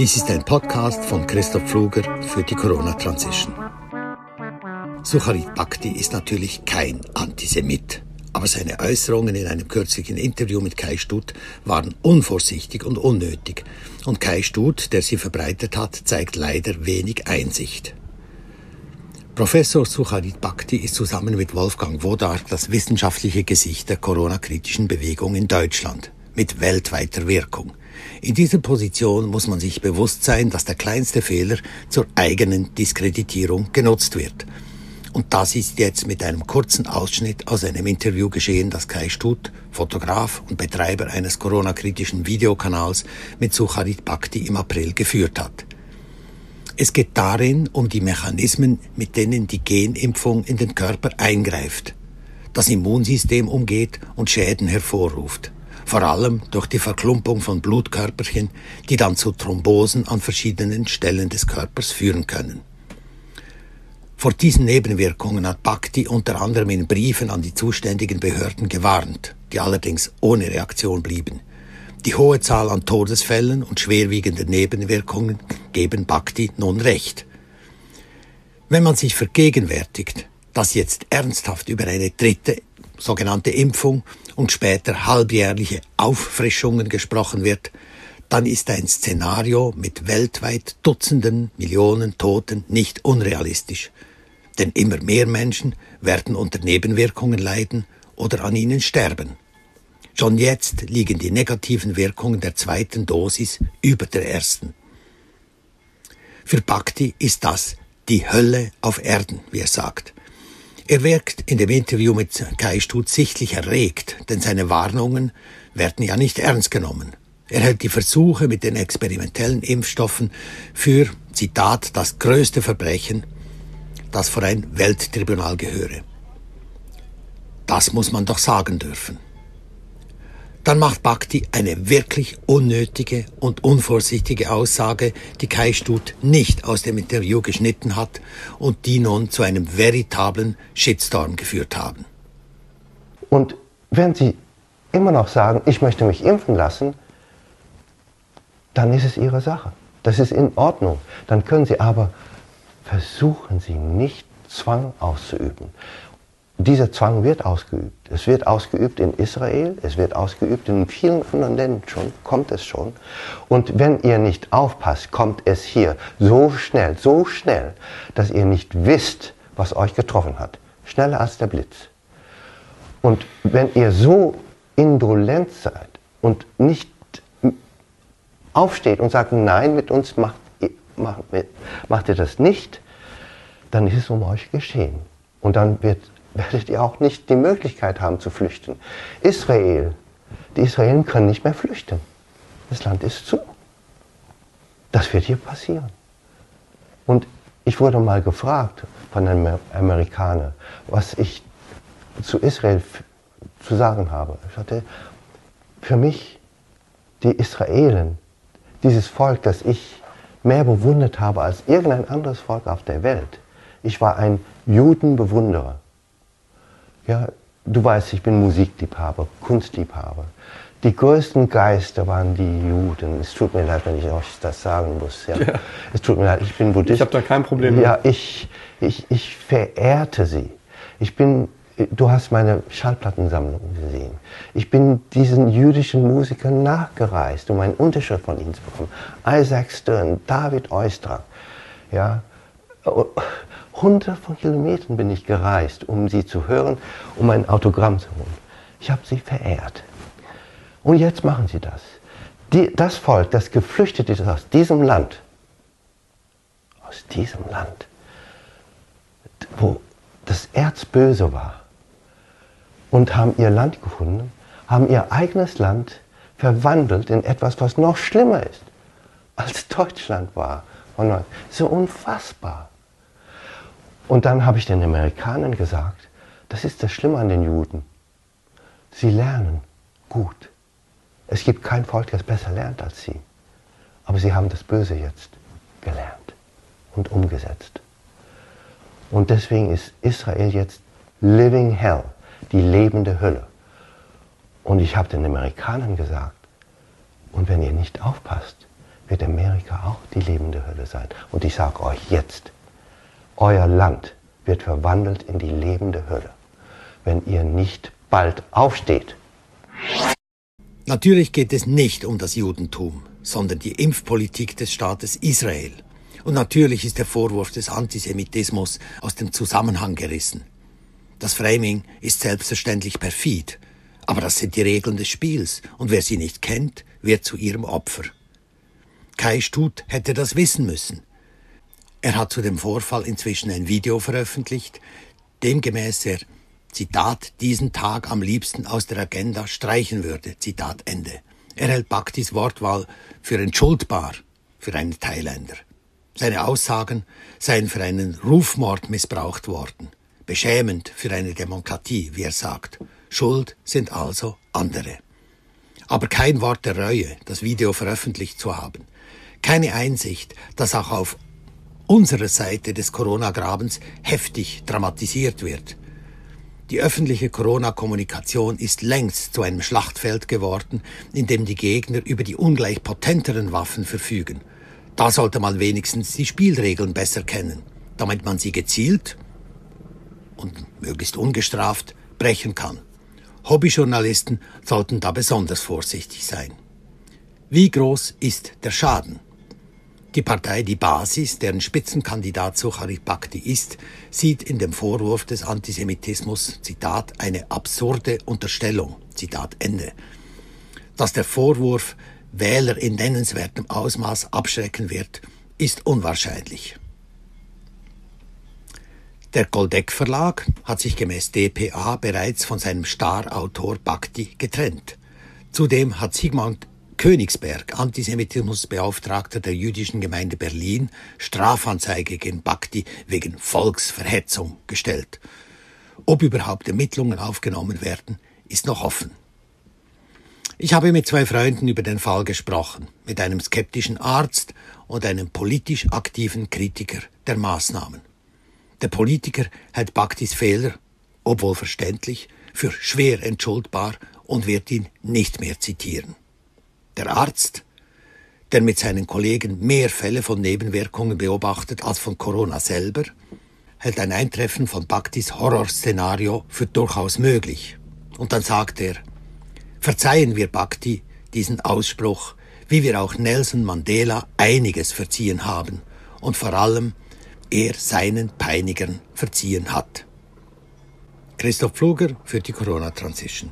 Dies ist ein Podcast von Christoph Pfluger für die Corona Transition. Sucharit Bhakti ist natürlich kein Antisemit, aber seine Äußerungen in einem kürzlichen Interview mit Kai Stutt waren unvorsichtig und unnötig. Und Kai Stutt, der sie verbreitet hat, zeigt leider wenig Einsicht. Professor Sucharit Bhakti ist zusammen mit Wolfgang Wodark das wissenschaftliche Gesicht der Corona-kritischen Bewegung in Deutschland mit weltweiter Wirkung. In dieser Position muss man sich bewusst sein, dass der kleinste Fehler zur eigenen Diskreditierung genutzt wird. Und das ist jetzt mit einem kurzen Ausschnitt aus einem Interview geschehen, das Kai Stutt, Fotograf und Betreiber eines Corona-kritischen Videokanals, mit Sucharit Bhakti im April geführt hat. Es geht darin um die Mechanismen, mit denen die Genimpfung in den Körper eingreift, das Immunsystem umgeht und Schäden hervorruft. Vor allem durch die Verklumpung von Blutkörperchen, die dann zu Thrombosen an verschiedenen Stellen des Körpers führen können. Vor diesen Nebenwirkungen hat Bhakti unter anderem in Briefen an die zuständigen Behörden gewarnt, die allerdings ohne Reaktion blieben. Die hohe Zahl an Todesfällen und schwerwiegenden Nebenwirkungen geben Bhakti nun recht. Wenn man sich vergegenwärtigt, dass jetzt ernsthaft über eine dritte sogenannte Impfung und später halbjährliche Auffrischungen gesprochen wird, dann ist ein Szenario mit weltweit Dutzenden Millionen Toten nicht unrealistisch. Denn immer mehr Menschen werden unter Nebenwirkungen leiden oder an ihnen sterben. Schon jetzt liegen die negativen Wirkungen der zweiten Dosis über der ersten. Für Bhakti ist das die Hölle auf Erden, wie er sagt. Er wirkt in dem Interview mit Kai Stutz sichtlich erregt, denn seine Warnungen werden ja nicht ernst genommen. Er hält die Versuche mit den experimentellen Impfstoffen für, Zitat, das größte Verbrechen, das vor ein Welttribunal gehöre. Das muss man doch sagen dürfen dann macht Bhakti eine wirklich unnötige und unvorsichtige Aussage, die Kai Stut nicht aus dem Interview geschnitten hat und die nun zu einem veritablen Shitstorm geführt haben. Und wenn Sie immer noch sagen, ich möchte mich impfen lassen, dann ist es Ihre Sache. Das ist in Ordnung. Dann können Sie aber versuchen Sie nicht Zwang auszuüben dieser Zwang wird ausgeübt. Es wird ausgeübt in Israel, es wird ausgeübt in vielen anderen Ländern schon, kommt es schon. Und wenn ihr nicht aufpasst, kommt es hier so schnell, so schnell, dass ihr nicht wisst, was euch getroffen hat. Schneller als der Blitz. Und wenn ihr so indolent seid und nicht aufsteht und sagt, nein, mit uns macht, macht, macht ihr das nicht, dann ist es um euch geschehen. Und dann wird werdet ihr auch nicht die Möglichkeit haben zu flüchten. Israel, die Israelen können nicht mehr flüchten. Das Land ist zu. Das wird hier passieren. Und ich wurde mal gefragt von einem Amerikaner, was ich zu Israel zu sagen habe. Ich sagte, für mich, die Israelen, dieses Volk, das ich mehr bewundert habe als irgendein anderes Volk auf der Welt. Ich war ein Judenbewunderer. Ja, du weißt, ich bin Musikliebhaber, Kunstliebhaber. Die größten Geister waren die Juden. Es tut mir leid, wenn ich euch das sagen muss. Ja. ja. Es tut mir leid, ich bin Buddhist. Ich habe da kein Problem mit. Ja, ich, ich, ich verehrte sie. Ich bin, du hast meine Schallplattensammlung gesehen. Ich bin diesen jüdischen Musikern nachgereist, um einen Unterschrift von ihnen zu bekommen. Isaac Stern, David Oistrakh, ja, Hunderte von Kilometern bin ich gereist, um sie zu hören, um ein Autogramm zu holen. Ich habe sie verehrt. Und jetzt machen sie das. Die, das Volk, das geflüchtet ist aus diesem Land, aus diesem Land, wo das Erz böse war, und haben ihr Land gefunden, haben ihr eigenes Land verwandelt in etwas, was noch schlimmer ist, als Deutschland war. So unfassbar. Und dann habe ich den Amerikanern gesagt, das ist das Schlimme an den Juden. Sie lernen gut. Es gibt kein Volk, das besser lernt als sie. Aber sie haben das Böse jetzt gelernt und umgesetzt. Und deswegen ist Israel jetzt Living Hell, die lebende Hölle. Und ich habe den Amerikanern gesagt, und wenn ihr nicht aufpasst, wird Amerika auch die lebende Hölle sein. Und ich sage euch jetzt, euer Land wird verwandelt in die lebende Hölle, wenn ihr nicht bald aufsteht. Natürlich geht es nicht um das Judentum, sondern die Impfpolitik des Staates Israel. Und natürlich ist der Vorwurf des Antisemitismus aus dem Zusammenhang gerissen. Das Framing ist selbstverständlich perfid, aber das sind die Regeln des Spiels, und wer sie nicht kennt, wird zu ihrem Opfer. Kai Stut hätte das wissen müssen. Er hat zu dem Vorfall inzwischen ein Video veröffentlicht, demgemäß er, Zitat, diesen Tag am liebsten aus der Agenda streichen würde, Zitat Ende. Er hält Bhaktis Wortwahl für entschuldbar für einen Thailänder. Seine Aussagen seien für einen Rufmord missbraucht worden. Beschämend für eine Demokratie, wie er sagt. Schuld sind also andere. Aber kein Wort der Reue, das Video veröffentlicht zu haben. Keine Einsicht, dass auch auf unserer Seite des Corona-Grabens heftig dramatisiert wird. Die öffentliche Corona-Kommunikation ist längst zu einem Schlachtfeld geworden, in dem die Gegner über die ungleich potenteren Waffen verfügen. Da sollte man wenigstens die Spielregeln besser kennen, damit man sie gezielt und möglichst ungestraft brechen kann. Hobbyjournalisten sollten da besonders vorsichtig sein. Wie groß ist der Schaden? Die Partei Die Basis, deren Spitzenkandidat Sucharit Bhakti ist, sieht in dem Vorwurf des Antisemitismus, Zitat, eine absurde Unterstellung, Zitat Ende. Dass der Vorwurf Wähler in nennenswertem Ausmaß abschrecken wird, ist unwahrscheinlich. Der Goldeck Verlag hat sich gemäß dpa bereits von seinem Starautor Bhakti getrennt. Zudem hat Sigmund Königsberg, Antisemitismusbeauftragter der jüdischen Gemeinde Berlin, Strafanzeige gegen Bhakti wegen Volksverhetzung gestellt. Ob überhaupt Ermittlungen aufgenommen werden, ist noch offen. Ich habe mit zwei Freunden über den Fall gesprochen, mit einem skeptischen Arzt und einem politisch aktiven Kritiker der Maßnahmen. Der Politiker hält Bhaktis Fehler, obwohl verständlich, für schwer entschuldbar und wird ihn nicht mehr zitieren. Der Arzt, der mit seinen Kollegen mehr Fälle von Nebenwirkungen beobachtet als von Corona selber, hält ein Eintreffen von Bhaktis Horrorszenario für durchaus möglich. Und dann sagt er, Verzeihen wir Bhakti diesen Ausspruch, wie wir auch Nelson Mandela einiges verziehen haben und vor allem er seinen Peinigern verziehen hat. Christoph Pfluger für die Corona Transition.